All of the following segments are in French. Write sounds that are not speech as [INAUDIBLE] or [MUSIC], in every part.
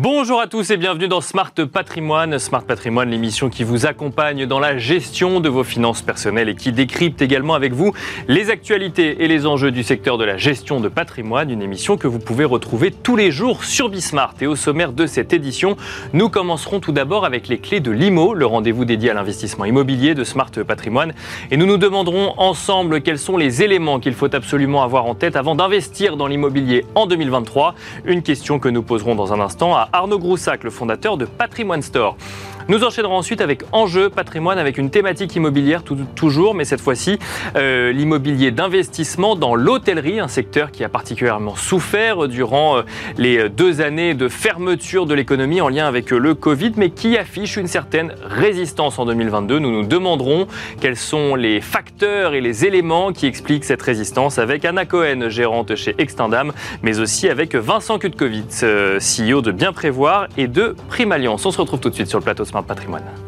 Bonjour à tous et bienvenue dans Smart Patrimoine. Smart Patrimoine, l'émission qui vous accompagne dans la gestion de vos finances personnelles et qui décrypte également avec vous les actualités et les enjeux du secteur de la gestion de patrimoine. Une émission que vous pouvez retrouver tous les jours sur Bismart. Et au sommaire de cette édition, nous commencerons tout d'abord avec les clés de l'IMO, le rendez-vous dédié à l'investissement immobilier de Smart Patrimoine. Et nous nous demanderons ensemble quels sont les éléments qu'il faut absolument avoir en tête avant d'investir dans l'immobilier en 2023. Une question que nous poserons dans un instant à Arnaud Groussac, le fondateur de Patrimoine Store. Nous enchaînerons ensuite avec Enjeu patrimoine avec une thématique immobilière toujours, mais cette fois-ci euh, l'immobilier d'investissement dans l'hôtellerie, un secteur qui a particulièrement souffert durant euh, les deux années de fermeture de l'économie en lien avec euh, le Covid, mais qui affiche une certaine résistance en 2022. Nous nous demanderons quels sont les facteurs et les éléments qui expliquent cette résistance avec Anna Cohen, gérante chez Extendam, mais aussi avec Vincent Kutkovitz, CEO de Bien Prévoir et de Prime Alliance. On se retrouve tout de suite sur le plateau Patrimoine.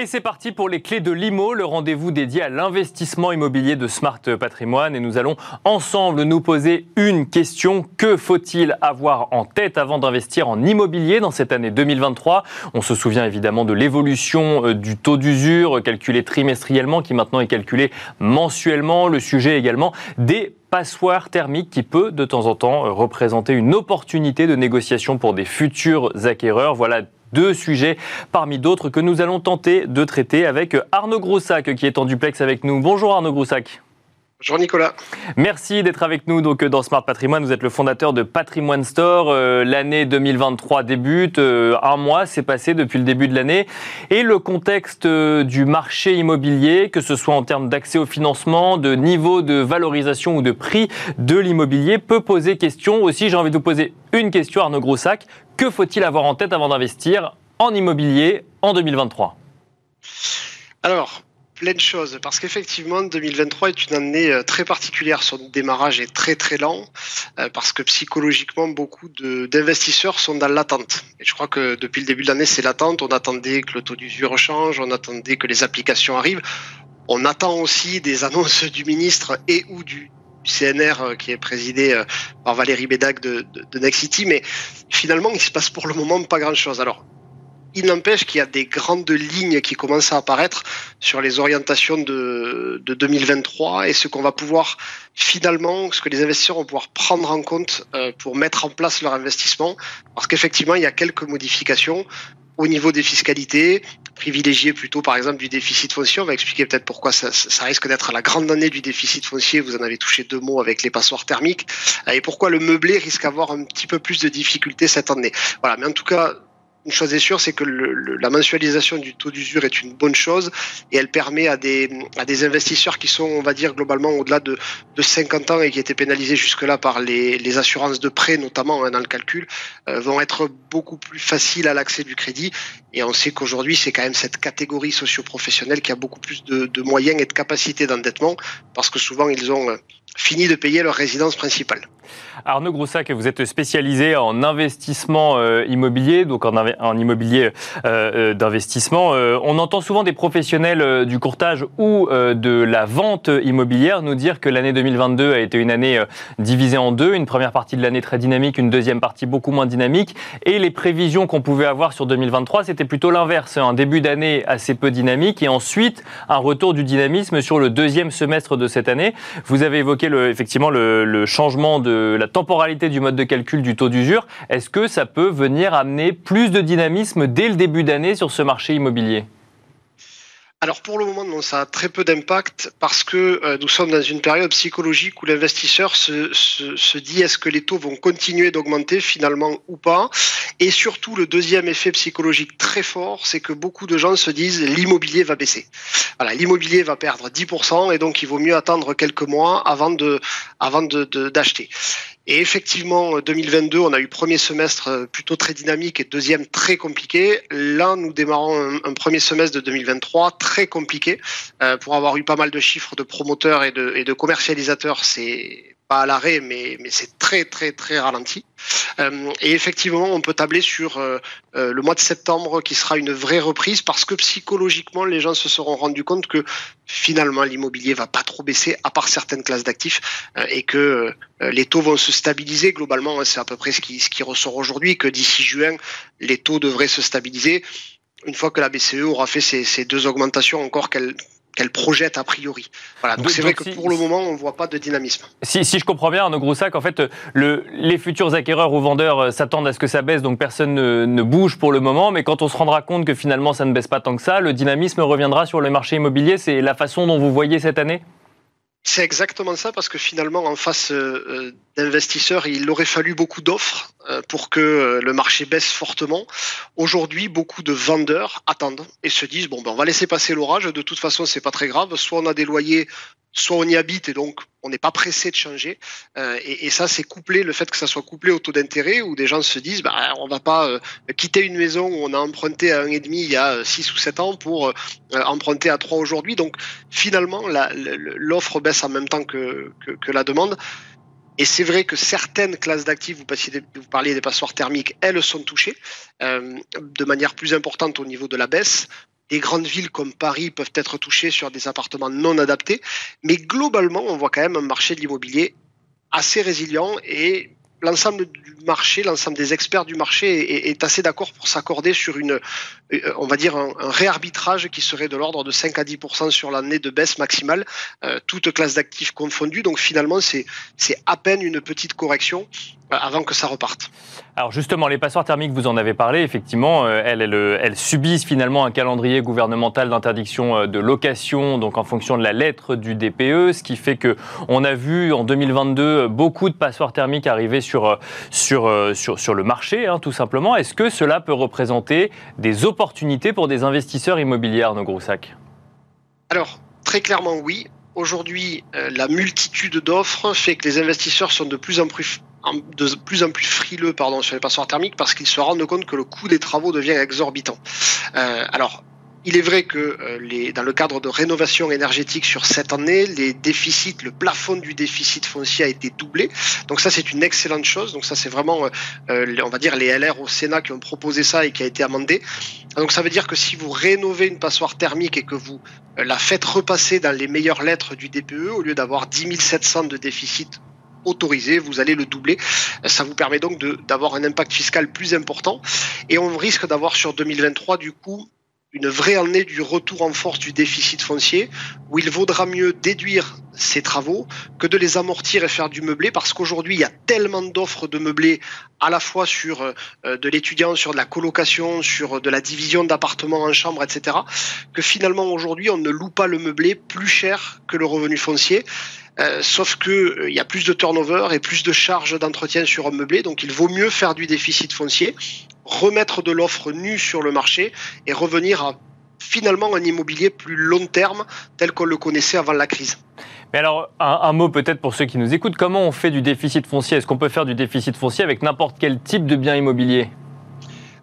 Et c'est parti pour les clés de l'IMO, le rendez-vous dédié à l'investissement immobilier de Smart Patrimoine. Et nous allons ensemble nous poser une question. Que faut-il avoir en tête avant d'investir en immobilier dans cette année 2023 On se souvient évidemment de l'évolution euh, du taux d'usure calculé trimestriellement qui maintenant est calculé mensuellement. Le sujet également des passoire thermique qui peut de temps en temps euh, représenter une opportunité de négociation pour des futurs acquéreurs. Voilà deux sujets parmi d'autres que nous allons tenter de traiter avec Arnaud Groussac qui est en duplex avec nous. Bonjour Arnaud Groussac. Bonjour Nicolas. Merci d'être avec nous donc dans Smart Patrimoine. Vous êtes le fondateur de Patrimoine Store. Euh, l'année 2023 débute. Euh, un mois s'est passé depuis le début de l'année. Et le contexte euh, du marché immobilier, que ce soit en termes d'accès au financement, de niveau de valorisation ou de prix de l'immobilier, peut poser question. Aussi, j'ai envie de vous poser une question, Arnaud Grossac. Que faut-il avoir en tête avant d'investir en immobilier en 2023 Alors, plein de choses parce qu'effectivement 2023 est une année euh, très particulière. Son démarrage est très très lent euh, parce que psychologiquement beaucoup d'investisseurs sont dans l'attente. Et je crois que depuis le début de l'année c'est l'attente. On attendait que le taux d'usure change, on attendait que les applications arrivent. On attend aussi des [LAUGHS] annonces du ministre et ou du, CNR euh, qui est présidé par Valérie Bédac de, de, de Nexity, mais finalement il se passe pour le moment pas grand chose. Alors il n'empêche qu'il y a des grandes lignes qui commencent à apparaître sur les orientations de, 2023 et ce qu'on va pouvoir finalement, ce que les investisseurs vont pouvoir prendre en compte euh, pour mettre en place leur investissement. Parce qu'effectivement, il y a quelques modifications au niveau des fiscalités, privilégier plutôt par exemple du déficit foncier. On va expliquer peut-être pourquoi ça, ça risque d'être la grande année du déficit foncier. Vous en avez touché deux mots avec les passoires thermiques et pourquoi le meublé risque d'avoir un petit peu plus de difficultés cette année. Voilà, mais en tout cas, une chose est sûre, c'est que le, la mensualisation du taux d'usure est une bonne chose et elle permet à des, investisseurs qui sont, on va dire, globalement au-delà de, de 50 ans et qui étaient pénalisés jusque-là par les, les assurances de prêt, notamment hein, dans le calcul, euh, vont être beaucoup plus faciles à l'accès du crédit. Et on sait qu'aujourd'hui, c'est quand même cette catégorie socio-professionnelle qui a beaucoup plus de, moyens et de capacités d'endettement parce que souvent, ils ont euh, fini de payer leur résidence principale. Arnaud Groussac, vous êtes spécialisé en investissement euh, immobilier, donc en, immobilier euh, d'investissement. on entend souvent des professionnels du courtage ou de la vente immobilière nous dire que l'année 2022 a été une année divisée en deux, une première partie de l'année très dynamique, une deuxième partie beaucoup moins dynamique, et les prévisions qu'on pouvait avoir sur 2023, c'était plutôt l'inverse, un début d'année assez peu dynamique et ensuite un retour du dynamisme sur le deuxième semestre de cette année. Vous avez évoqué effectivement le, changement de la temporalité du mode de calcul du taux d'usure, est-ce que ça peut venir amener plus de dynamisme dès le début d'année sur ce marché immobilier? Alors pour le moment, non, ça a très peu d'impact parce que euh, nous sommes dans une période psychologique où l'investisseur se, se, se, dit est-ce que les taux vont continuer d'augmenter finalement ou pas? Et surtout, le deuxième effet psychologique très fort, c'est que beaucoup de gens se disent l'immobilier va baisser. Voilà, l'immobilier va perdre 10% et donc il vaut mieux attendre quelques mois avant de avant de d'acheter. Et effectivement, 2022, on a eu premier semestre euh, plutôt très dynamique et deuxième très compliqué. Là, nous démarrons un, premier semestre de 2023 très compliqué. Euh, pour avoir eu pas mal de chiffres de promoteurs et de, et de commercialisateurs, c'est pas à l'arrêt, mais, mais c'est très très très ralenti. Euh, et effectivement, on peut tabler sur euh, euh, le mois de septembre qui sera une vraie reprise parce que psychologiquement, les gens se seront rendus compte que finalement l'immobilier va pas trop baisser à part certaines classes d'actifs et que les taux vont se stabiliser globalement. Hein, c'est à peu près ce qui, ce qui ressort aujourd'hui, que d'ici juin, les taux devraient se stabiliser une fois que la BCE aura fait ces, ces deux augmentations encore qu'elle qu'elle projette a priori. Voilà, donc c'est vrai que pour le moment, on ne voit pas de dynamisme. Si, si je comprends bien, Arnaud Groussac, en fait, le, les futurs acquéreurs ou vendeurs euh, s'attendent à ce que ça baisse, donc personne ne, ne, bouge pour le moment, mais quand on se rendra compte que finalement ça ne baisse pas tant que ça, le dynamisme reviendra sur le marché immobilier. C'est la façon dont vous voyez cette année? C'est exactement ça, parce que finalement, en face euh, euh, d'investisseurs, il aurait fallu beaucoup d'offres euh, pour que le marché baisse fortement. Aujourd'hui, beaucoup de vendeurs attendent et se disent bon, ben, on va laisser passer l'orage. De toute façon, c'est pas très grave. Soit on a des loyers soit on y habite et donc on n'est pas pressé de changer. Euh, et, ça, c'est couplé, le fait que ça soit couplé au taux d'intérêt, où des gens se disent, bah, on va pas euh, quitter une maison où on a emprunté à 1,5 il y a 6 ou 7 ans pour euh, emprunter à 3 aujourd'hui. Donc finalement, l'offre baisse en même temps que, la demande. Et c'est vrai que certaines classes d'actifs, vous, parliez des passoires thermiques, elles sont touchées euh, de manière plus importante au niveau de la baisse. Des grandes villes comme Paris peuvent être touchées sur des appartements non adaptés, mais globalement, on voit quand même un marché de l'immobilier assez résilient et l'ensemble du marché, l'ensemble des experts du marché est, assez d'accord pour s'accorder sur une, euh, on va dire un, réarbitrage qui serait de l'ordre de 5 à 10% sur l'année de baisse maximale, euh, toute classe d'actifs confondue. Donc finalement, c'est à peine une petite correction avant que ça reparte. Alors justement, les passoires thermiques, vous en avez parlé, effectivement, euh, elles, elles, subissent finalement un calendrier gouvernemental d'interdiction euh, de location, donc en fonction de la lettre du DPE, ce qui fait que on a vu en 2022 beaucoup de passoires thermiques arriver sur, sur, sur, sur le marché, hein, tout simplement. Est-ce que cela peut représenter des opportunités pour des investisseurs immobiliers, Arnaud Groussac Alors, très clairement oui. Aujourd'hui, la multitude d'offres fait que les investisseurs sont de plus en plus de plus en plus frileux pardon, sur les passoires thermiques parce qu'ils se rendent compte que le coût des travaux devient exorbitant. Euh, alors, il est vrai que euh, les, dans le cadre de rénovation énergétique sur cette année, les déficits, le plafond du déficit foncier a été doublé. Donc ça, c'est une excellente chose. Donc ça, c'est vraiment, euh, on va dire, les LR au Sénat qui ont proposé ça et qui a été amendé. Donc ça veut dire que si vous rénovez une passoire thermique et que vous la faites repasser dans les meilleures lettres du DPE, au lieu d'avoir 10 700 de déficit autorisé, vous allez le doubler. Ça vous permet donc d'avoir un impact fiscal plus important. Et on risque d'avoir sur 2023, du coup, une vraie année du retour en force du déficit foncier, où il vaudra mieux déduire ces travaux que de les amortir et faire du meublé, parce qu'aujourd'hui, il y a tellement d'offres de meublé, à la fois sur euh, de l'étudiant, sur de la colocation, sur de la division d'appartements en chambre, etc., que finalement, aujourd'hui, on ne loue pas le meublé plus cher que le revenu foncier. Euh, sauf que euh, il y a plus de turnover et plus de charges d'entretien sur un meublé, donc il vaut mieux faire du déficit foncier, remettre de l'offre nue sur le marché et revenir à finalement un immobilier plus long terme tel qu'on le connaissait avant la crise. Mais alors, un, mot peut-être pour ceux qui nous écoutent, comment on fait du déficit foncier? Est-ce qu'on peut faire du déficit foncier avec n'importe quel type de bien immobilier?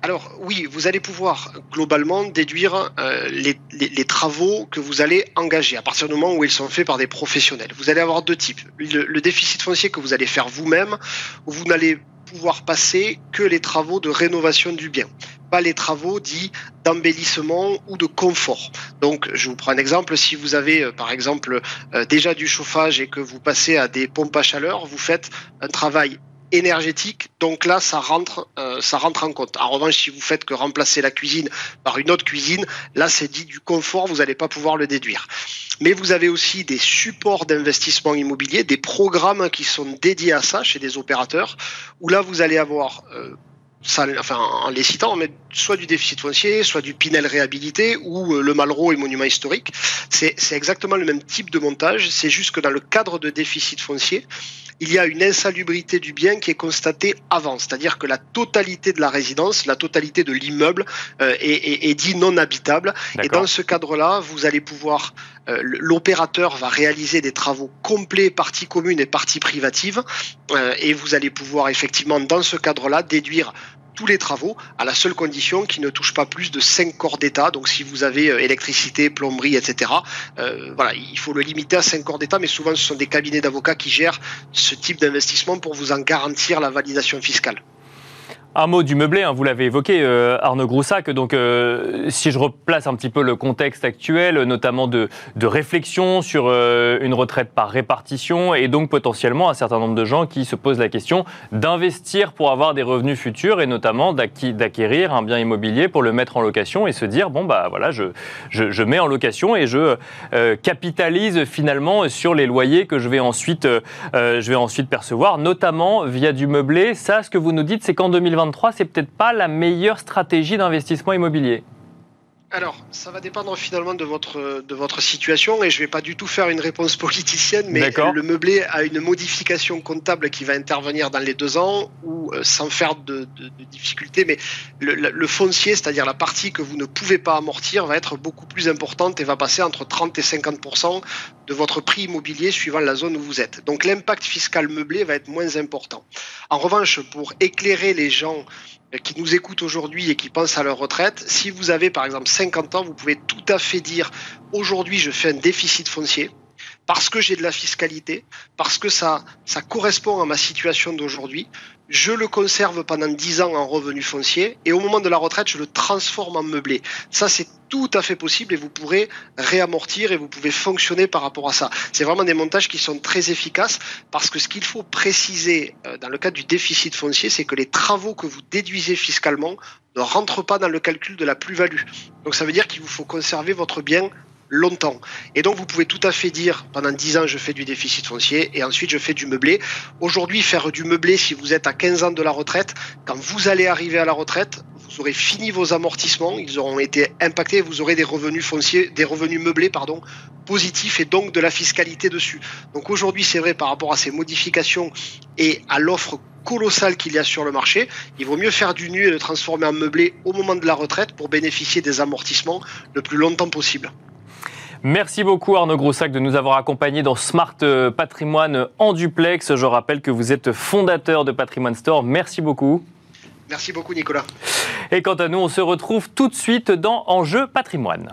Alors oui, vous allez pouvoir globalement déduire euh, les, travaux que vous allez engager à partir du moment où ils sont faits par des professionnels. Vous allez avoir deux types. Le, déficit foncier que vous allez faire vous-même, vous n'allez pouvoir passer que les travaux de rénovation du bien, pas les travaux dits d'embellissement ou de confort. Donc, je vous prends un exemple. Si vous avez, euh, par exemple, euh, déjà du chauffage et que vous passez à des pompes à chaleur, vous faites un travail énergétique. Donc là, ça rentre, euh, ça rentre en compte. En revanche, si vous faites que remplacer la cuisine par une autre cuisine, là, c'est dit du confort, vous n'allez pas pouvoir le déduire. Mais vous avez aussi des supports d'investissement immobilier, des programmes qui sont dédiés à ça chez des opérateurs, où là, vous allez avoir euh, ça, enfin, en les citant, on met soit du déficit foncier, soit du Pinel réhabilité ou euh, le Malraux et monument historique. C'est exactement le même type de montage. C'est juste que dans le cadre de déficit foncier, il y a une insalubrité du bien qui est constatée avant, c'est-à-dire que la totalité de la résidence, la totalité de l'immeuble euh, est, dit non habitable. Et dans ce cadre-là, vous allez pouvoir, euh, l'opérateur va réaliser des travaux complets, partie commune et partie privative, euh, et vous allez pouvoir effectivement, dans ce cadre-là, déduire tous les travaux, à la seule condition qu'ils ne touchent pas plus de 5 corps d'État. Donc si vous avez euh, électricité, plomberie, etc., euh, voilà, il faut le limiter à 5 corps d'État, mais souvent ce sont des cabinets d'avocats qui gèrent ce type d'investissement pour vous en garantir la validation fiscale. Un mot du meublé, hein, vous l'avez évoqué, euh, Arnaud Groussac. Donc, euh, si je replace un petit peu le contexte actuel, notamment de, réflexion sur euh, une retraite par répartition, et donc potentiellement un certain nombre de gens qui se posent la question d'investir pour avoir des revenus futurs, et notamment d'acquérir un bien immobilier pour le mettre en location et se dire bon bah voilà, je, mets en location et je capitalise finalement sur les loyers que je vais ensuite, je vais ensuite percevoir, notamment via du meublé. Ça, ce que vous nous dites, c'est qu'en 2020 c'est peut-être pas la meilleure stratégie d'investissement immobilier alors, ça va dépendre finalement de votre, de votre situation et je ne vais pas du tout faire une réponse [LAUGHS] politicienne, mais le meublé a une modification comptable qui va intervenir dans les deux ans ou euh, sans faire de, de, difficultés, mais le, le foncier, c'est-à-dire la partie que vous ne pouvez pas amortir, va être beaucoup plus importante et va passer entre 30 et 50 de votre prix immobilier suivant la zone où vous êtes. Donc l'impact fiscal meublé va être moins important. En revanche, pour éclairer les gens qui nous écoutent aujourd'hui et qui pensent à leur retraite, si vous avez par exemple 50 ans, vous pouvez tout à fait dire aujourd'hui je fais un déficit foncier parce que j'ai de la fiscalité, parce que ça, ça correspond à ma situation d'aujourd'hui. Je le conserve pendant 10 ans en revenu foncier et au moment de la retraite, je le transforme en meublé. Ça, c'est tout à fait possible et vous pourrez réamortir et vous pouvez fonctionner par rapport à ça. C'est vraiment des montages qui sont très efficaces parce que ce qu'il faut préciser euh, dans le cadre du déficit foncier, c'est que les travaux que vous déduisez fiscalement ne rentrent pas dans le calcul de la plus-value. Donc ça veut dire qu'il vous faut conserver votre bien longtemps. Et donc, vous pouvez tout à fait dire, pendant 10 ans, je fais du déficit foncier et ensuite je fais du meublé. Aujourd'hui, faire du meublé, si vous êtes à 15 ans de la retraite, quand vous allez arriver à la retraite, vous aurez fini vos amortissements, ils auront été impactés, vous aurez des revenus fonciers, des revenus meublés, pardon, positifs et donc de la fiscalité dessus. Donc aujourd'hui, c'est vrai par rapport à ces modifications et à l'offre colossale qu'il y a sur le marché, il vaut mieux faire du nu et le transformer en meublé au moment de la retraite pour bénéficier des amortissements le plus longtemps possible. Merci beaucoup Arnaud Groussac de nous avoir accompagnés dans Smart euh, Patrimoine en duplex. Je rappelle que vous êtes fondateur de Patrimoine Store. Merci beaucoup. Merci beaucoup Nicolas. Et quant à nous, on se retrouve tout de suite dans Enjeu Patrimoine.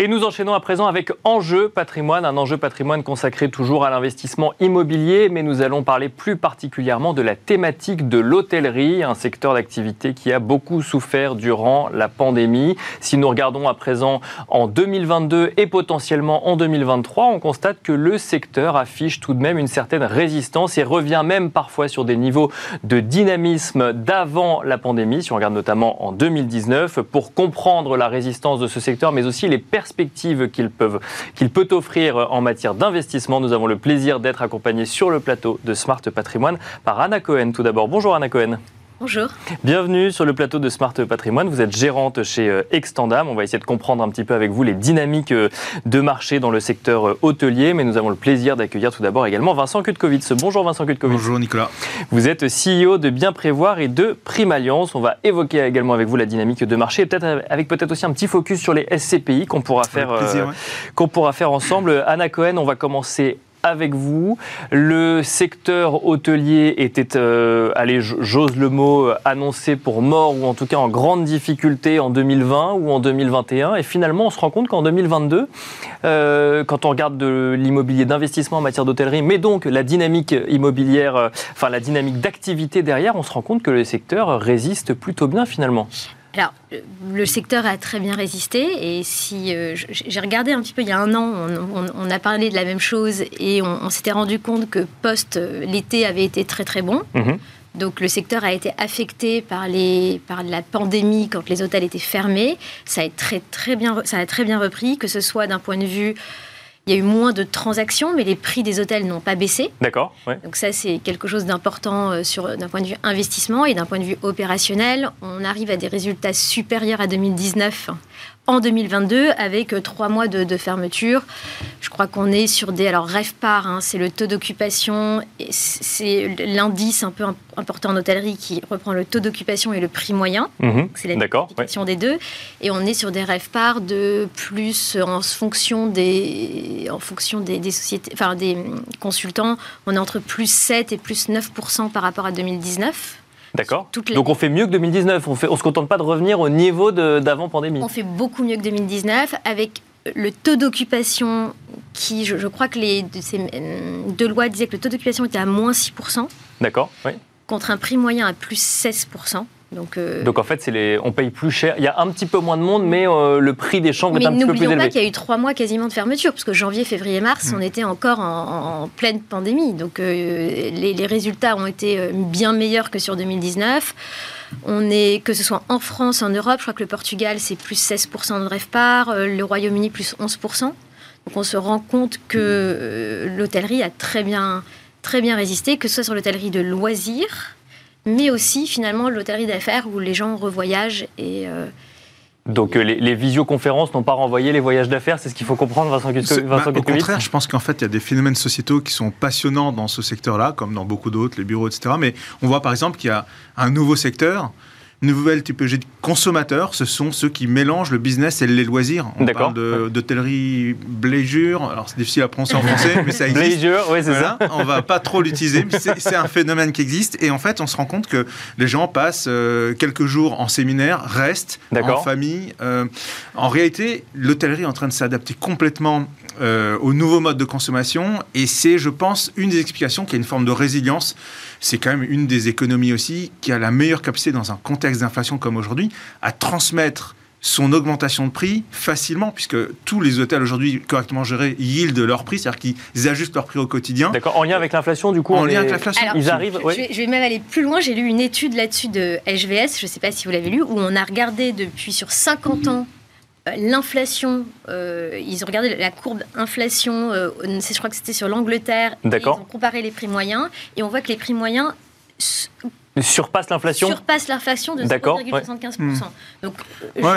Et nous enchaînons à présent avec Enjeu patrimoine, un enjeu patrimoine consacré toujours à l'investissement immobilier, mais nous allons parler plus particulièrement de la thématique de l'hôtellerie, un secteur d'activité qui a beaucoup souffert durant la pandémie. Si nous regardons à présent en 2022 et potentiellement en 2023, on constate que le secteur affiche tout de même une certaine résistance et revient même parfois sur des niveaux de dynamisme d'avant la pandémie, si on regarde notamment en 2019, pour comprendre la résistance de ce secteur, mais aussi les perspectives perspectives qu'il peut offrir en matière d'investissement. Nous avons le plaisir d'être accompagnés sur le plateau de Smart Patrimoine par Anna Cohen. Tout d'abord, bonjour Anna Cohen. Bonjour. Bienvenue sur le plateau de Smart Patrimoine. Vous êtes gérante chez euh, Extendam. On va essayer de comprendre un petit peu avec vous les dynamiques euh, de marché dans le secteur euh, hôtelier. Mais nous avons le plaisir d'accueillir tout d'abord également Vincent Kutkovitz. Bonjour Vincent Kutkovitz. Bonjour Nicolas. Vous êtes CEO de Bien Prévoir et de Prime Alliance. On va évoquer également avec vous la dynamique de marché et peut-être avec peut-être aussi un petit focus sur les SCPI qu'on pourra faire, qu'on pourra faire ensemble. Anna Cohen, on va commencer avec vous. Le secteur hôtelier était, euh, allez, j'ose le mot, annoncé pour mort ou en tout cas en grande difficulté en 2020 ou en 2021. Et finalement, on se rend compte qu'en 2022, euh, quand on regarde de l'immobilier d'investissement en matière d'hôtellerie, mais donc la dynamique immobilière, euh, enfin la dynamique d'activité derrière, on se rend compte que le secteur résiste plutôt bien finalement. Alors, le secteur a très bien résisté et si euh, j'ai regardé un petit peu il y a un an, on, a parlé de la même chose et on, s'était rendu compte que post euh, l'été avait été très très bon. Mhm. Donc le secteur a été affecté par, les, par la pandémie quand les hôtels étaient fermés. Ça a, très, très bien, ça a très bien repris, que ce soit d'un point de vue il y a eu moins de transactions, mais les prix des hôtels n'ont pas baissé. D'accord. Donc ça, c'est quelque chose d'important euh, sur d'un point de vue investissement et d'un point de vue opérationnel. On arrive à des résultats supérieurs à 2019 en 2022 avec euh, trois mois de, fermeture. Je crois qu'on est sur des... Alors, REFPAR, hein, c'est le taux d'occupation, c'est l'indice un peu important en hôtellerie qui reprend le taux d'occupation et le prix moyen. Mhm. c'est la multiplication des deux. Et on est sur des REFPAR de plus en fonction des, des, en fonction des, sociétés, enfin des consultants, on est entre plus 7 et plus 9% par rapport à 2019. D'accord. Donc on fait mieux que 2019. On ne on se contente pas de revenir au niveau d'avant pandémie. On fait beaucoup mieux que 2019 avec le taux d'occupation qui, je, crois que les ces deux lois disaient que le taux d'occupation était à moins 6%. D'accord, oui. Contre un prix moyen à plus 16%. Donc, euh, Donc en fait, les, on paye plus cher. Il y a un petit peu moins de monde, mais euh, le prix des chambres est un petit peu plus élevé. n'oublions pas qu'il y a eu trois mois quasiment de fermeture, parce que janvier, février, mars, mm. on était encore en, pleine pandémie. Donc euh, les, les, résultats ont été bien meilleurs que sur 2019. On est, que ce soit en France, en Europe, je crois que le Portugal, c'est plus 16% de rêve-part, le Royaume-Uni, plus 11%. Donc on se rend compte que l'hôtellerie a très bien, très bien résisté, que ce soit sur l'hôtellerie de loisirs, mais aussi finalement l'hôtellerie d'affaires où les gens revoyagent et euh, donc euh, les, visioconférences n'ont pas renvoyé les voyages d'affaires, c'est ce qu'il faut comprendre, Vincent Vincent bah, Au contraire, je pense qu'en fait, il y a des phénomènes sociétaux qui sont passionnants dans ce secteur-là, comme dans beaucoup d'autres, les bureaux, etc. Mais on voit par exemple qu'il y a un nouveau secteur nouvelle typologie de consommateurs, ce sont ceux qui mélangent le business et les loisirs. On parle d'hôtellerie Bléjure, alors c'est difficile à prononcer en français, mais ça existe. Bléjure, oui, c'est ça. On va pas trop l'utiliser, mais c'est un phénomène qui existe. Et en fait, on se rend compte que les gens passent euh, quelques jours en séminaire, restent en famille. Euh, en réalité, l'hôtellerie est en train de s'adapter complètement euh, au nouveau mode de consommation. Et c'est, je pense, une des explications qui a une forme de résilience. C'est quand même une des économies aussi qui a la meilleure capacité dans un contexte d'inflation comme aujourd'hui à transmettre son augmentation de prix facilement, puisque tous les hôtels aujourd'hui correctement gérés yield leur prix, c'est-à-dire qu'ils ajustent leur prix au quotidien. D'accord, en lien avec l'inflation, du coup En lien avec l'inflation. Ils arrivent. Je, je, vais même aller plus loin. J'ai lu une étude là-dessus de HVS, je ne sais pas si vous l'avez lu, où on a regardé depuis sur 50 ans l'inflation, euh, ils ont regardé la courbe inflation, euh, je crois que c'était sur l'Angleterre, ils ont comparé les prix moyens, et on voit que les prix moyens surpasse l'inflation Surpasse l'inflation de 0,75%. Hmm. Donc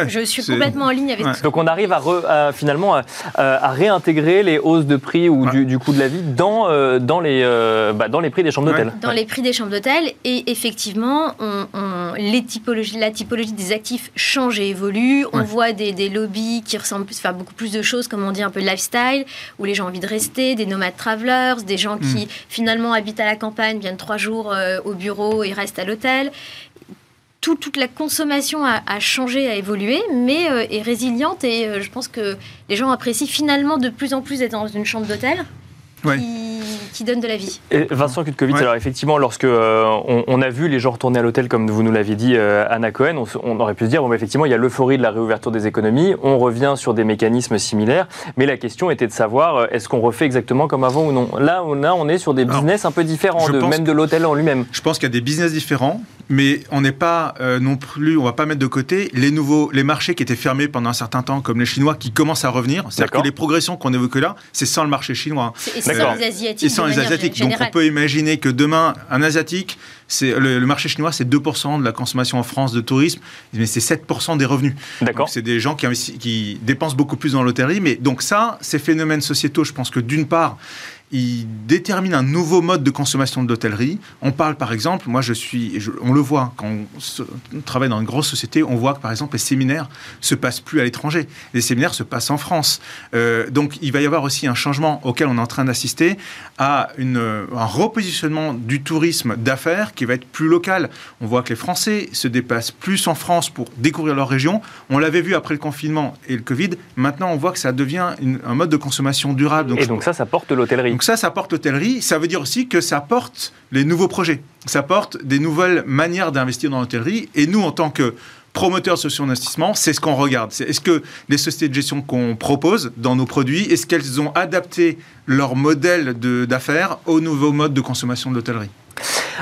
je, suis complètement en ligne avec ça. Donc on arrive à, finalement à, réintégrer les hausses de prix ou du, coût de la vie dans, euh, dans, les, euh, bah, dans les prix des chambres d'hôtel. Dans les prix des chambres d'hôtel. Et effectivement, on, les typologies, la typologie des actifs change et évolue. On voit des, des, lobbies qui ressemblent plus, enfin, beaucoup plus de choses, comme on dit, un peu lifestyle, où les gens ont envie de rester, des nomades travelers, des gens qui hmm. finalement habitent à la campagne, viennent trois jours euh, au bureau et restent à l'hôtel. toute la consommation a, changé, a évolué, mais euh, est résiliente et euh, je pense que les gens apprécient finalement de plus en plus d'être dans une chambre d'hôtel qui, donne de la vie. Et Vincent Kutkovitz, alors effectivement, lorsque euh, on, a vu les gens retourner à l'hôtel, comme vous nous l'aviez dit, euh, Anna Cohen, on, aurait pu se dire, bon, bah, effectivement, il y a l'euphorie de la réouverture des économies, on revient sur des mécanismes similaires, mais la question était de savoir, euh, est-ce qu'on refait exactement comme avant ou non? Là, on, on est sur des business un peu différents, de, même de l'hôtel en lui-même. Je pense qu'il y a des business différents, mais on n'est pas non plus, on va pas mettre de côté les nouveaux, les marchés qui étaient fermés pendant un certain temps, comme les Chinois, qui commencent à revenir. C'est-à-dire que les progressions qu'on évoque là, c'est sans le marché chinois. C'est sans les Asiatiques. Et sans les Asiatiques. Donc on peut imaginer que demain, un Asiatique, c'est le, marché chinois, c'est 2% de la consommation en France de tourisme, mais c'est 7% des revenus. D'accord. C'est des gens qui, qui dépensent beaucoup plus dans l'hôtellerie. Mais donc ça, ces phénomènes sociétaux, je pense que d'une part, il détermine un nouveau mode de consommation de l'hôtellerie. On parle par exemple, moi je suis, on le voit quand on, travaille dans une grosse société, on voit que par exemple les séminaires se passent plus à l'étranger, les séminaires se passent en France. Euh, donc il va y avoir aussi un changement auquel on est en train d'assister à un repositionnement du tourisme d'affaires qui va être plus local. On voit que les Français se déplacent plus en France pour découvrir leur région. On l'avait vu après le confinement et le Covid. Maintenant on voit que ça devient un mode de consommation durable. Et donc ça, ça porte l'hôtellerie. Donc ça, ça porte l'hôtellerie. Ça veut dire aussi que ça porte les nouveaux projets. Ça porte des nouvelles manières d'investir dans l'hôtellerie. Et nous, en tant que promoteurs sociaux d'investissement, c'est ce qu'on regarde. Est-ce que les sociétés de gestion qu'on propose dans nos produits, est-ce qu'elles ont adapté leur modèle d'affaires au nouveau mode de consommation de l'hôtellerie?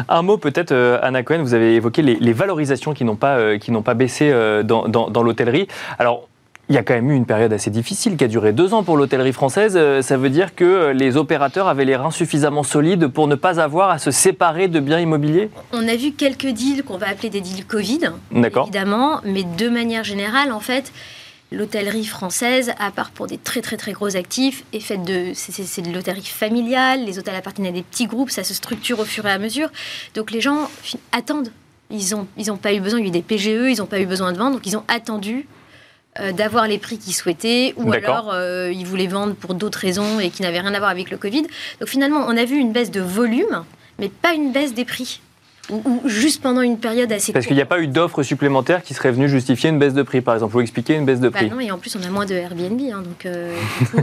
Un mot peut-être, euh, Anna Cohen, vous avez évoqué les, valorisations qui n'ont pas, euh, pas baissé euh, dans, dans, dans l'hôtellerie. Alors, il y a quand même eu une période assez difficile qui a duré deux ans pour l'hôtellerie française. Euh, ça veut dire que euh, les opérateurs avaient les reins suffisamment solides pour ne pas avoir à se séparer de biens immobiliers? On a vu quelques deals qu'on va appeler des deals Covid, évidemment, mais de manière générale, en fait, l'hôtellerie française, à part pour des très très très gros actifs, est faite de c'est de l'hôtellerie familiale. Les hôtels appartiennent à des petits groupes, ça se structure au fur et à mesure. Donc les gens attendent. Ils n'ont ils ont pas eu besoin, il y a eu des PGE, ils n'ont pas eu besoin de vendre, donc ils ont attendu d'avoir les prix qu'ils souhaitaient, ou alors ils voulaient vendre pour d'autres raisons et qui n'avaient rien à voir avec le Covid. Donc finalement, on a vu une baisse de volume, mais pas une baisse des prix ou, juste pendant une période assez Parce qu'il n'y a pas eu d'offres supplémentaires qui seraient venues justifier une baisse de prix, par exemple. Vous expliquer une baisse de bah prix. non, et en plus, on a moins de Airbnb. Hein, donc, euh,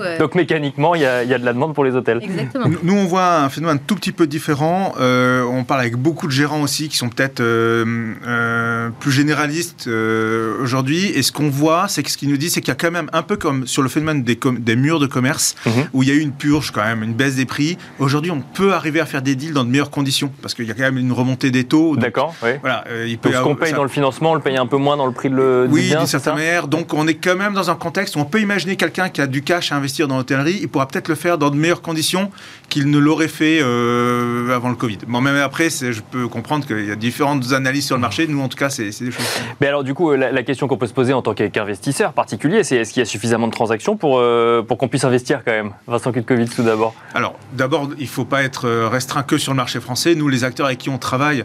euh, [LAUGHS] donc mécaniquement, il y, a, de la demande pour les hôtels. Exactement. Nous, on voit un phénomène tout petit peu différent. Euh, on parle avec beaucoup de gérants aussi qui sont peut-être plus généralistes aujourd'hui. Et ce qu'on voit, c'est que ce qu'ils nous disent, c'est qu'il y a quand même un peu comme sur le phénomène des, des murs de commerce, mhm. où il y a eu une purge quand même, une baisse des prix. Aujourd'hui, on peut arriver à faire des deals dans de meilleures conditions parce qu'il y a quand même une remontée des taux. D'accord, oui. Voilà, euh, il peut donc ce qu'on paye dans le financement, on le paye un peu moins dans le prix de le, oui, d'une certaine manière. Donc on est quand même dans un contexte où on peut imaginer quelqu'un qui a du cash à investir dans l'hôtellerie, il pourra peut-être le faire dans de meilleures conditions qu'il ne l'aurait fait euh, avant le Covid. Bon, même après, je peux comprendre qu'il y a différentes analyses sur le marché. Nous, en tout cas, c'est des choses. Mais alors, du coup, la, question qu'on peut se poser en tant qu'investisseur particulier, c'est est-ce qu'il y a suffisamment de transactions pour, euh, pour qu'on puisse investir quand même? Vincent Covid tout d'abord. Alors, d'abord, il ne faut pas être restreint que sur le marché français. Nous, les acteurs avec qui on travaille,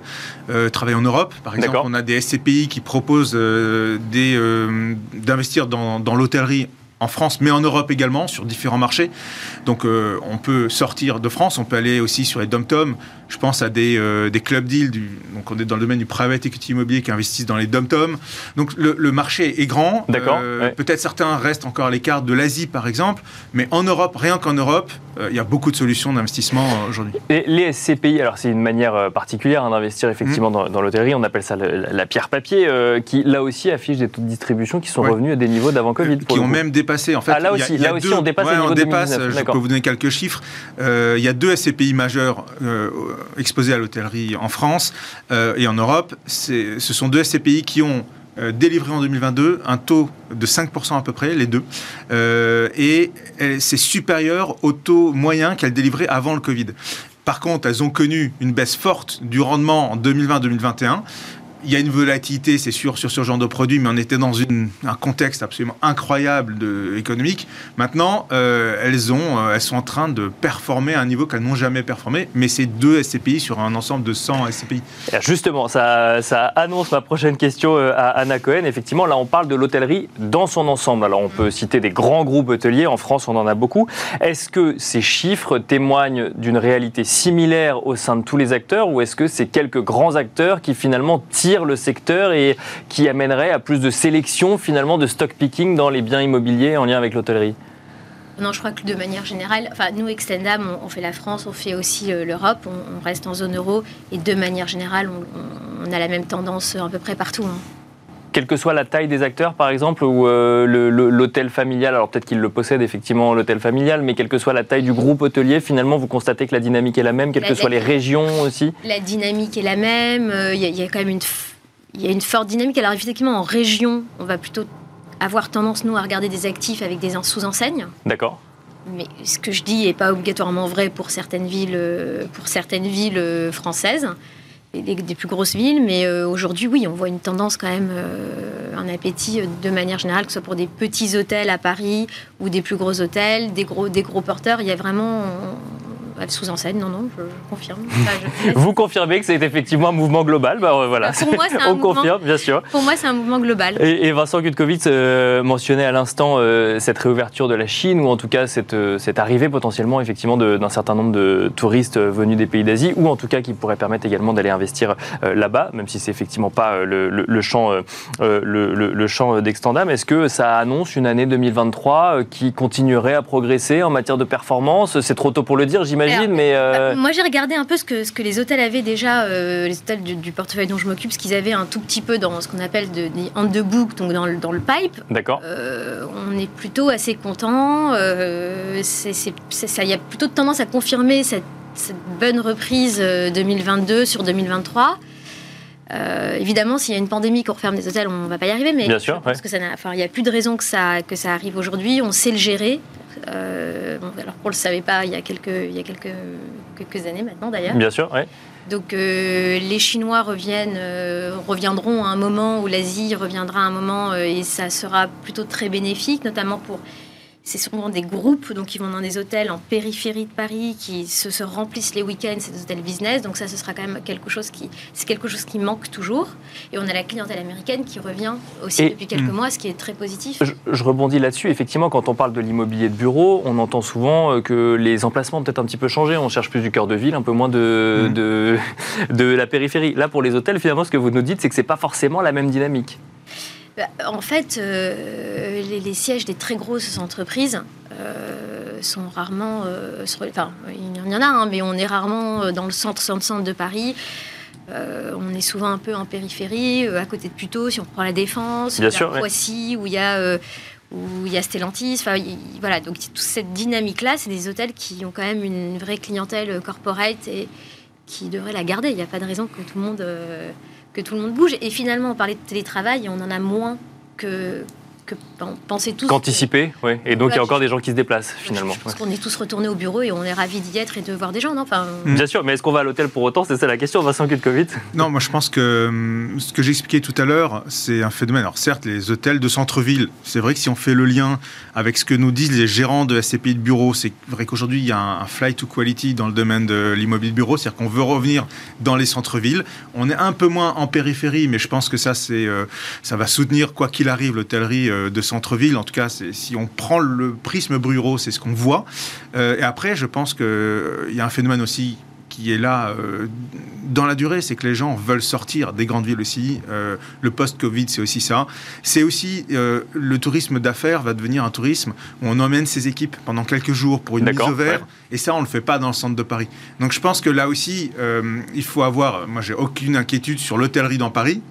travaillent en Europe. Par exemple, on a des SCPI qui proposent euh, euh, d'investir dans, dans l'hôtellerie en France, mais en Europe également, sur différents marchés. Donc euh, on peut sortir de France, on peut aller aussi sur les dom-tom. Je pense à des, euh, des club deals, du, donc on est dans le domaine du private equity immobilier qui investissent dans les dom-tom. Donc le, marché est grand. D'accord. Euh, peut-être certains restent encore à l'écart de l'Asie par exemple, mais en Europe, rien qu'en Europe, il y a beaucoup de solutions d'investissement aujourd'hui. Et les SCPI, alors c'est une manière particulière hein, d'investir effectivement mmh. dans, l'hôtellerie, on appelle ça la pierre papier, qui là aussi affiche des taux de distribution qui sont revenus à des niveaux d'avant Covid. qui ont même dépassé en fait, ah, là aussi, là aussi on dépasse on dépasse, Je peux vous donner quelques chiffres. Euh, il y a deux SCPI majeurs euh, exposés à l'hôtellerie en France euh, et en Europe. Ce sont deux SCPI qui ont délivré en 2022 un taux de 5% à peu près, les deux. et c'est supérieur au taux moyen qu'elles délivraient avant le Covid. Par contre, elles ont connu une baisse forte du rendement en 2020-2021 il y a une volatilité, c'est sûr, sur ce genre de produit, mais on était dans un contexte absolument incroyable de, économique. Maintenant, euh, elles, ont, euh, elles sont en train de performer à un niveau qu'elles n'ont jamais performé, mais c'est deux SCPI sur un ensemble de 100 SCPI. Justement, ça, ça annonce ma prochaine question euh, à Anna Cohen. Effectivement, là, on parle de l'hôtellerie dans son ensemble. Alors, on peut citer des grands groupes hôteliers. En France, on en a beaucoup. Est-ce que ces chiffres témoignent d'une réalité similaire au sein de tous les acteurs, ou est-ce que c'est quelques grands acteurs qui finalement tirent le secteur et qui amènerait à plus de sélection finalement de stock picking dans les biens immobiliers en lien avec l'hôtellerie? Non, je crois que de manière générale, enfin, nous, Extendam, on, fait la France, on fait aussi euh, l'Europe, on, reste en zone euro, et de manière générale, on, a la même tendance à peu près partout. Hein quelle que soit la taille des acteurs, par exemple, ou euh, l'hôtel familial, alors peut-être qu'il le possède effectivement, l'hôtel familial, mais quelle que soit la taille du groupe hôtelier, finalement, vous constatez que la dynamique est la même, quelles que soient les régions aussi La dynamique est la même, euh, il y, a quand même une, y a une forte dynamique. Alors effectivement, en région, on va plutôt avoir tendance, nous, à regarder des actifs avec des sous-enseignes. D'accord. Mais ce que je dis n'est pas obligatoirement vrai pour certaines villes, euh, pour certaines villes françaises des, plus grosses villes, mais euh, aujourd'hui, oui, on voit une tendance quand même, euh, un appétit euh, de manière générale, que ce soit pour des petits hôtels à Paris ou des plus gros hôtels, des gros, des gros porteurs. Il y a vraiment, sous-enseigne, non, non, je, confirme. [LAUGHS] Vous confirmez que c'est effectivement un mouvement global bah, voilà. Pour moi, c'est un [LAUGHS] On confirme, bien sûr. Pour moi, c'est un mouvement global. Et, Vincent Gutkovitz euh, mentionnait à l'instant euh, cette réouverture de la Chine, ou en tout cas cette, euh, cette arrivée potentiellement effectivement d'un certain nombre de touristes venus des pays d'Asie, ou en tout cas qui pourrait permettre également d'aller investir là-bas, même si c'est effectivement pas le, le, champ, le, le, champ d'Extendam. Est-ce que ça annonce une année 2023 qui continuerait à progresser en matière de performance? C'est trop tôt pour le dire, j'imagine mais... Euh, bah, moi, j'ai regardé un peu ce que, ce que les hôtels avaient déjà, euh, les hôtels du, portefeuille dont je m'occupe, ce qu'ils avaient un tout petit peu dans ce qu'on appelle des on the book, donc dans le, dans le pipe. D'accord. Euh, on est plutôt assez content. Il y a plutôt de tendance à confirmer cette, cette bonne reprise 2022 sur 2023. évidemment, s'il y a une pandémie qu'on referme des hôtels, on ne va pas y arriver. Mais Bien sûr, parce que ça enfin, il n'y a plus de raison que ça, que ça arrive aujourd'hui. On sait le gérer. Euh, alors qu'on ne le savait pas il y a quelques, il y a quelques, quelques années maintenant d'ailleurs. Bien sûr, oui. Donc euh, les Chinois reviennent, euh, reviendront à un moment où l'Asie reviendra à un moment et ça sera plutôt très bénéfique, notamment pour c'est souvent des groupes donc qui vont dans des hôtels en périphérie de Paris qui se, remplissent les week-ends, c'est des hôtels business. Donc ça, ce sera quand même quelque chose qui c'est quelque chose qui manque toujours. Et on a la clientèle américaine qui revient aussi depuis quelques hmm. mois, ce qui est très positif. Je, rebondis là-dessus. Effectivement, quand on parle de l'immobilier de bureau, on entend souvent euh, que les emplacements ont peut-être un petit peu changé. On cherche plus du cœur de ville, un peu moins de, hmm. de, [LAUGHS] de la périphérie. Là, pour les hôtels, finalement, ce que vous nous dites, c'est que c'est pas forcément la même dynamique. Bah, en fait, euh, les, sièges des très grosses entreprises euh, sont rarement. Euh, enfin, il y en a, hein, mais on est rarement dans le centre, centre, de Paris. on est souvent un peu en périphérie, à côté de Puteaux, si on prend la Défense, Bien sûr, Poissy, où il y a où il y a Stellantis. Enfin, voilà, donc toute cette dynamique-là, c'est des hôtels qui ont quand même une vraie clientèle corporate et qui devraient la garder. Il n'y a pas de raison que tout le monde que tout le monde bouge. Et finalement, on parlait de télétravail, on en a moins que, que tous. Qu'anticiper, oui. Et donc il y a encore des gens qui se déplacent finalement. Parce qu'on est tous retournés au bureau et on est ravis d'y être et de voir des gens, non? Enfin... Mm. Bien sûr, mais est-ce qu'on va à l'hôtel pour autant? C'est ça la question, Vincent Covid Non, moi je pense que hum, ce que j'expliquais tout à l'heure, c'est un phénomène. Alors certes, les hôtels de centre-ville, c'est vrai que si on fait le lien avec ce que nous disent les gérants de SCPI de bureau, c'est vrai qu'aujourd'hui il y a un, flight to quality dans le domaine de l'immobilier de bureau, c'est-à-dire qu'on veut revenir dans les centres-villes. On est un peu moins en périphérie, mais je pense que ça, c'est, euh, ça va soutenir, quoi qu'il arrive, l'hôtellerie euh, de centre-ville en tout cas, si on prend le prisme Bruro, c'est ce qu'on voit. Euh, et après, je pense qu'il euh, y a un phénomène aussi qui est là euh, dans la durée, c'est que les gens veulent sortir des grandes villes aussi. le post-Covid, c'est aussi ça. C'est aussi le tourisme d'affaires va devenir un tourisme où on emmène ses équipes pendant quelques jours pour une mise au vert. Et ça, on ne le fait pas dans le centre de Paris. Donc je pense que là aussi, il faut avoir. Moi, j'ai aucune inquiétude sur l'hôtellerie dans Paris,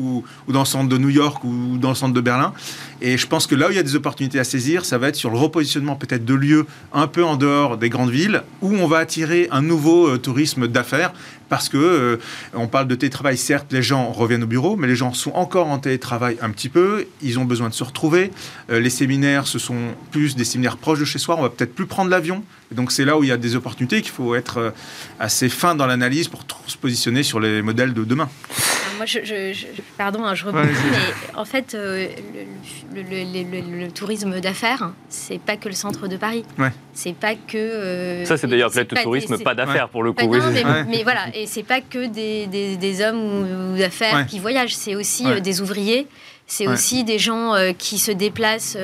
ou, ou, dans le centre de New York ou dans le centre de Berlin. Et je pense que là où il y a des opportunités à saisir, ça va être sur le repositionnement peut-être de lieux un peu en dehors des grandes villes, où on va attirer un nouveau euh, tourisme d'affaires, parce que euh, on parle de télétravail, certes, les gens reviennent au bureau, mais les gens sont encore en télétravail un petit peu, ils ont besoin de se retrouver. Euh, les séminaires, ce sont plus des séminaires proches de chez soi, on va peut-être plus prendre l'avion. Donc c'est là où il y a des opportunités qu'il faut être assez fin dans l'analyse pour se positionner sur les modèles de demain. Moi, je, pardon, hein, je rebondis, mais en fait, euh, le, tourisme d'affaires, c'est pas que le centre de Paris. Ouais. C'est pas que. Euh, ça, c'est d'ailleurs peut-être le tourisme pas d'affaires pour le coup. mais, voilà, et c'est pas que des, des, hommes ou, d'affaires qui voyagent, c'est aussi euh, des ouvriers. C'est aussi des gens qui se déplacent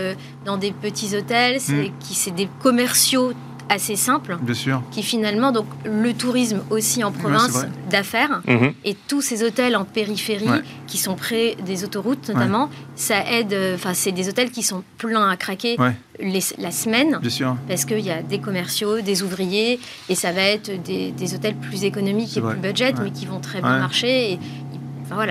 dans des petits hôtels, c'est mm. des commerciaux assez simple. Bien sûr. Qui finalement, donc le tourisme aussi en province d'affaires mhm. et tous ces hôtels en périphérie qui sont près des autoroutes notamment, ça aide. Enfin, c'est des hôtels qui sont pleins à craquer la semaine. Bien sûr. Parce qu'il y a des commerciaux, des ouvriers et ça va être des, hôtels plus économiques et plus budget mais qui vont très bien marcher. Et,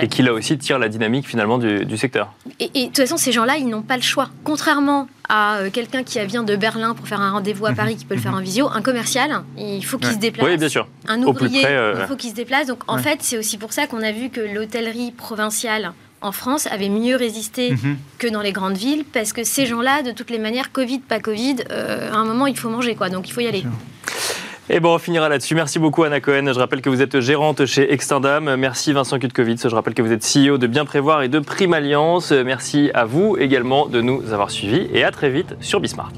et qui là aussi tire la dynamique finalement du, secteur. Et, de toute façon, ces gens-là, ils n'ont pas le choix. Contrairement à euh, quelqu'un qui vient de Berlin pour faire un rendez-vous à mhm. Paris qui peut le faire en visio, un commercial, il faut qu'il se déplace. Oui, bien sûr. Un ouvrier, euh, il faut qu'il se déplace. Donc en fait, c'est aussi pour ça qu'on a vu que l'hôtellerie provinciale en France avait mieux résisté mhm. que dans les grandes villes parce que ces gens-là, de toutes les manières, Covid, pas Covid, euh, à un moment, il faut manger quoi. Donc il faut y aller. Et bon, on finira là-dessus. Merci beaucoup Anna Cohen. Je rappelle que vous êtes gérante chez Extendam. Merci Vincent Kutkovitz. Je rappelle que vous êtes CEO de Bien Prévoir et de Prime Alliance. Merci à vous également de nous avoir suivis et à très vite sur Bismart.